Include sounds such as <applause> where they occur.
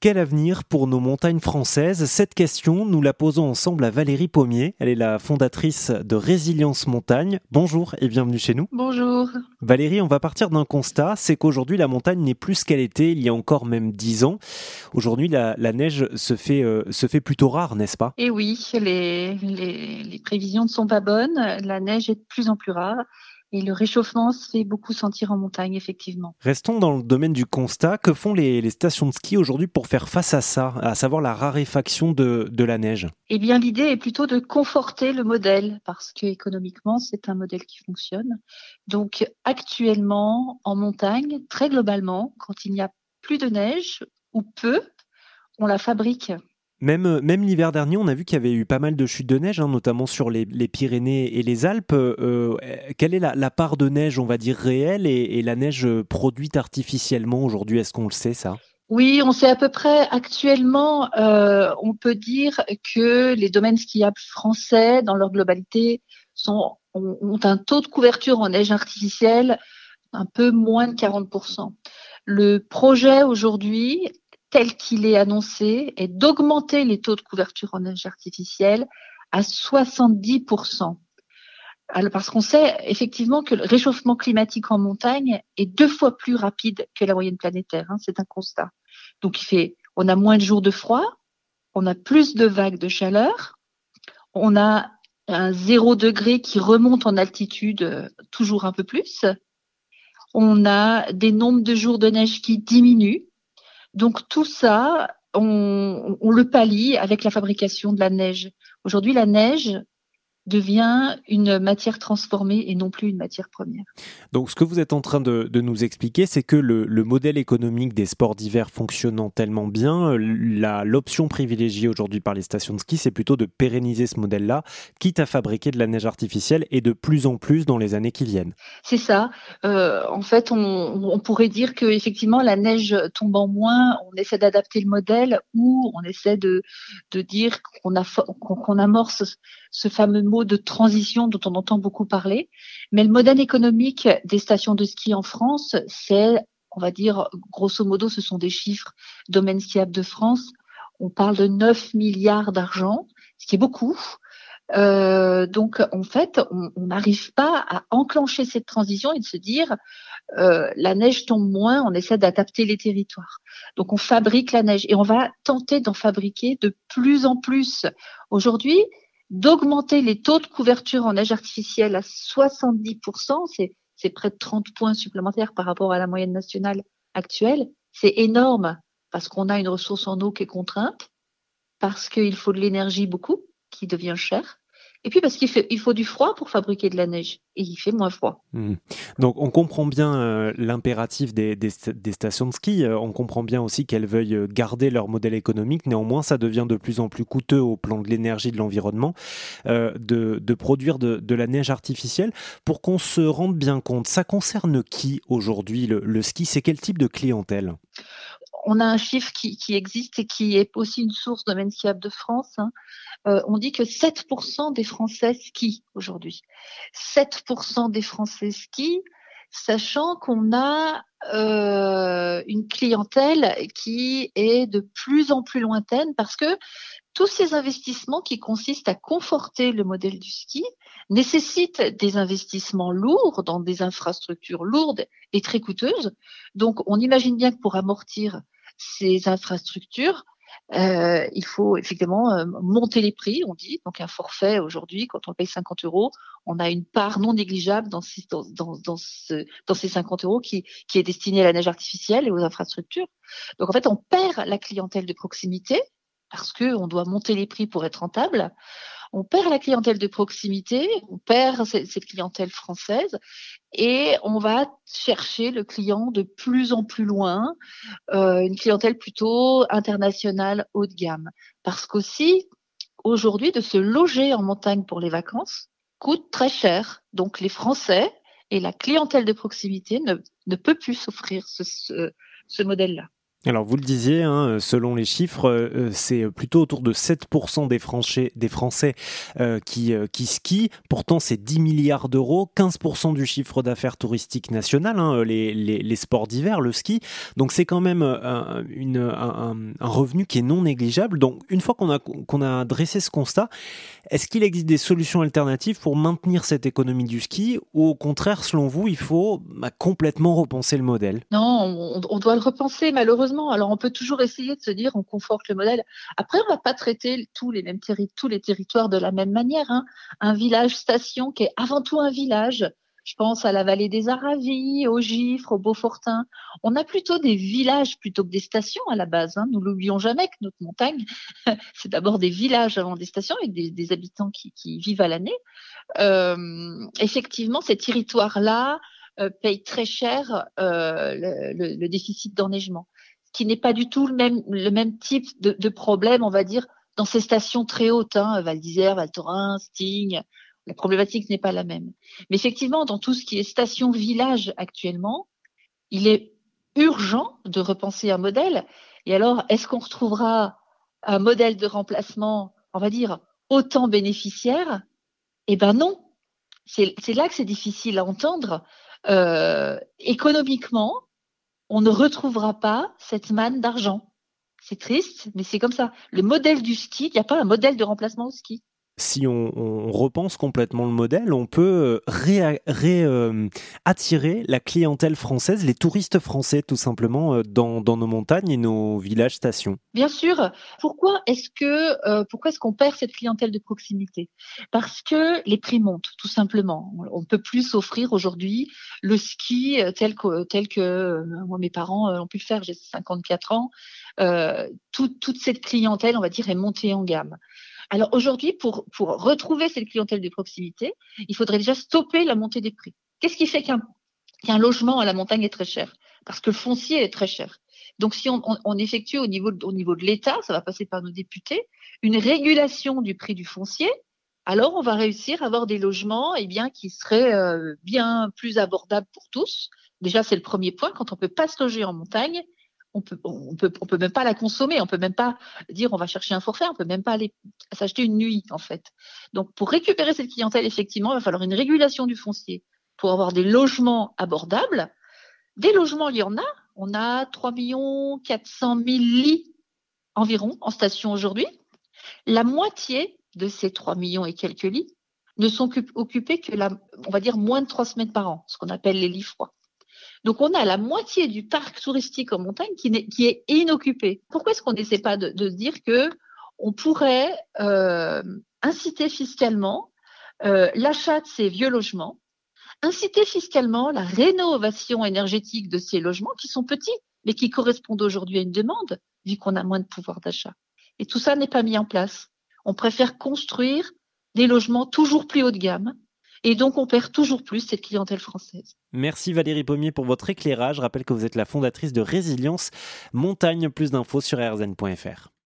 Quel avenir pour nos montagnes françaises? Cette question, nous la posons ensemble à Valérie Pommier. Elle est la fondatrice de Résilience Montagne. Bonjour et bienvenue chez nous. Bonjour. Valérie, on va partir d'un constat, c'est qu'aujourd'hui la montagne n'est plus ce qu'elle était il y a encore même dix ans. Aujourd'hui, la, neige se fait, euh, se fait plutôt rare, n'est-ce pas? Eh oui, les, les, les prévisions ne sont pas bonnes. La neige est de plus en plus rare. Et le réchauffement se fait beaucoup sentir en montagne, effectivement. Restons dans le domaine du constat. Que font les, stations de ski aujourd'hui pour faire face à ça, à savoir la raréfaction de, de la neige? Eh bien, l'idée est plutôt de conforter le modèle, parce que économiquement, c'est un modèle qui fonctionne. Donc, actuellement, en montagne, très globalement, quand il n'y a plus de neige ou peu, on la fabrique. Même, euh, même l'hiver dernier, on a vu qu'il y avait eu pas mal de chutes de neige, hein, notamment sur les, Pyrénées et les Alpes. Euh, quelle est la, part de neige, on va dire, réelle et, la neige produite artificiellement aujourd'hui? Est-ce qu'on le sait, ça? Oui, on sait à peu près. Actuellement, euh, on peut dire que les domaines skiables français, dans leur globalité, sont, ont un taux de couverture en neige artificielle un peu moins de 40%. Le projet aujourd'hui tel qu'il est annoncé est d'augmenter les taux de couverture en neige artificielle à 70%. Alors, parce qu'on sait effectivement que le réchauffement climatique en montagne est deux fois plus rapide que la moyenne planétaire. Hein, c'est un constat. Donc, il fait, on a moins de jours de froid, on a plus de vagues de chaleur, on a un zéro degré qui remonte en altitude euh, toujours un peu plus. On a des nombres de jours de neige qui diminuent. Donc tout ça, on, le pallie avec la fabrication de la neige. Aujourd'hui, la neige, devient une matière transformée et non plus une matière première. Donc ce que vous êtes en train de, nous expliquer, c'est que le, modèle économique des sports d'hiver fonctionnant tellement bien, l'option privilégiée aujourd'hui par les stations de ski, c'est plutôt de pérenniser ce modèle-là, quitte à fabriquer de la neige artificielle et de plus en plus dans les années qui viennent. C'est ça. Euh, en fait, on, pourrait dire que effectivement la neige tombe en moins, on essaie d'adapter le modèle ou on essaie de, de dire qu'on qu'on amorce ce fameux mot de transition dont on entend beaucoup parler. Mais le modèle économique des stations de ski en France, c'est, on va dire, grosso modo, ce sont des chiffres domaine skiable de France. On parle de 9 milliards d'argent, ce qui est beaucoup. Euh, donc, en fait, on n'arrive pas à enclencher cette transition et de se dire euh, la neige tombe moins, on essaie d'adapter les territoires. Donc, on fabrique la neige et on va tenter d'en fabriquer de plus en plus. Aujourd'hui, d'augmenter les taux de couverture en neige artificielle à 70%, c'est, c'est près de 30 points supplémentaires par rapport à la moyenne nationale actuelle. C'est énorme parce qu'on a une ressource en eau qui est contrainte, parce qu'il faut de l'énergie beaucoup, qui devient chère, et puis parce qu'il il faut du froid pour fabriquer de la neige et il fait moins froid. Hmm. Donc on comprend bien euh, l'impératif des, stations de ski, euh, on comprend bien aussi qu'elles veuillent euh, garder leur modèle économique, néanmoins ça devient de plus en plus coûteux au plan de l'énergie, de l'environnement, de, produire de, la neige artificielle. Pour qu'on se rende bien compte, ça concerne qui aujourd'hui le ski? C'est quel type de clientèle? On a un chiffre qui, existe et qui est aussi une source de skiable de France. Hein. Euh, on dit que 7% des Français skient aujourd'hui. 7% des Français skient, sachant qu'on a euh, une clientèle qui est de plus en plus lointaine parce que tous ces investissements qui consistent à conforter le modèle du ski nécessitent des investissements lourds dans des infrastructures lourdes et très coûteuses. Donc, on imagine bien que pour amortir ces infrastructures, euh, il faut effectivement euh, monter les prix, on dit. Donc un forfait aujourd'hui, quand on paye 50 euros, on a une part non négligeable dans, ces, dans, dans, dans ces 50 euros qui, qui est destinée à la neige artificielle et aux infrastructures. Donc en fait, on perd la clientèle de proximité parce qu'on doit monter les prix pour être rentable on perd la clientèle de proximité, on perd cette clientèle française et on va chercher le client de plus en plus loin, euh, une clientèle plutôt internationale haut de gamme. Parce qu'aussi, aujourd'hui, de se loger en montagne pour les vacances coûte très cher. Donc les Français et la clientèle de proximité ne, ne peut plus s'offrir ce, ce modèle-là. Alors vous le disiez, hein, selon les chiffres, euh, c'est plutôt autour de 7% des Français, euh, qui, euh, skient. Pourtant, c'est 10 milliards d'euros, 15% du chiffre d'affaires touristique national, hein, les, sports d'hiver, le ski. Donc c'est quand même un, revenu qui est non négligeable. Donc une fois qu'on a, qu'on a dressé ce constat, est-ce qu'il existe des solutions alternatives pour maintenir cette économie du ski ou au contraire, selon vous, il faut bah, complètement repenser le modèle? Non, on, on doit le repenser malheureusement alors on peut toujours essayer de se dire on conforte le modèle. Après, on va pas traiter tous les territoires de la même manière. Hein. Un village station qui est avant tout un village. Je pense à la vallée des Aravis, au Gifre, au Beaufortin. On a plutôt des villages plutôt que des stations à la base. Hein. Nous l'oublions jamais que notre montagne, <laughs> c'est d'abord des villages avant des stations avec des, habitants qui, vivent à l'année. Euh, effectivement, ces territoires-là euh, payent très cher euh, le, déficit d'enneigement qui n'est pas du tout le même, le même type de, de problème, on va dire, dans ces stations très hautes, hein, Val d'Isère, Val Thorens, Sting. La problématique n'est pas la même. Mais effectivement, dans tout ce qui est station-village actuellement, il est urgent de repenser un modèle. Et alors, est-ce qu'on retrouvera un modèle de remplacement, on va dire, autant bénéficiaire? Eh ben non. C'est là que c'est difficile à entendre. Euh, économiquement, on ne retrouvera pas cette manne d'argent. C'est triste, mais c'est comme ça. Le modèle du ski, il n'y a pas un modèle de remplacement au ski si on, repense complètement le modèle, on peut réattirer euh, la clientèle française, les touristes français tout simplement, euh, dans, nos montagnes et nos villages stations. Bien sûr. Pourquoi est-ce que euh, pourquoi est-ce qu'on perd cette clientèle de proximité? Parce que les prix montent, tout simplement. On ne peut plus s'offrir aujourd'hui le ski tel que tel que moi mes parents ont pu le faire. J'ai 54 ans. toute cette clientèle, on va dire, est montée en gamme. Alors aujourd'hui, pour, retrouver cette clientèle de proximité, il faudrait déjà stopper la montée des prix. Qu'est-ce qui fait qu'un logement à la montagne est très cher? Parce que le foncier est très cher. Donc si on, effectue au niveau, au niveau de l'État, ça va passer par nos députés, une régulation du prix du foncier, alors on va réussir à avoir des logements eh bien, qui seraient euh, bien plus abordables pour tous. Déjà, c'est le premier point. Quand on peut pas se loger en montagne, on peut, on peut, on peut même pas la consommer, on peut même pas dire on va chercher un forfait, on peut même pas aller s'acheter une nuit en fait. Donc pour récupérer cette clientèle, effectivement, il va falloir une régulation du foncier pour avoir des logements abordables. Des logements, il y en a. On a 3 400 000 lits environ en station aujourd'hui. La moitié de ces 3 millions et quelques lits ne sont occupés que on va dire moins de trois semaines par an, ce qu'on appelle les lits froids. Donc on a la moitié du parc touristique en montagne qui, est, qui est inoccupé. Pourquoi est-ce qu'on n'essaie pas de, de, dire que on pourrait euh, inciter fiscalement euh, l'achat de ces vieux logements, inciter fiscalement la rénovation énergétique de ces logements qui sont petits, mais qui correspondent aujourd'hui à une demande, vu qu'on a moins de pouvoir d'achat? Et tout ça n'est pas mis en place. On préfère construire des logements toujours plus haut de gamme, et donc, on perd toujours plus cette clientèle française. Merci Valérie Pommier pour votre éclairage. Je rappelle que vous êtes la fondatrice de Résilience Montagne. Plus d'infos sur rzn.fr.